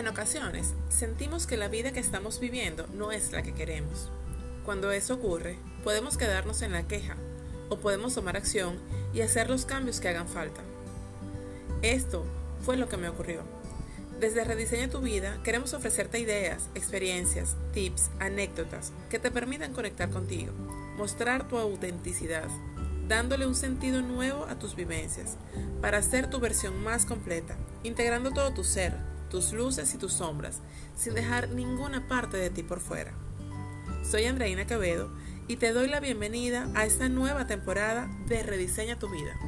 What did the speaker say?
En ocasiones, sentimos que la vida que estamos viviendo no es la que queremos. Cuando eso ocurre, podemos quedarnos en la queja o podemos tomar acción y hacer los cambios que hagan falta. Esto fue lo que me ocurrió. Desde Rediseña tu vida queremos ofrecerte ideas, experiencias, tips, anécdotas que te permitan conectar contigo, mostrar tu autenticidad, dándole un sentido nuevo a tus vivencias, para hacer tu versión más completa, integrando todo tu ser, tus luces y tus sombras, sin dejar ninguna parte de ti por fuera. Soy Andreina Quevedo y te doy la bienvenida a esta nueva temporada de Rediseña tu vida.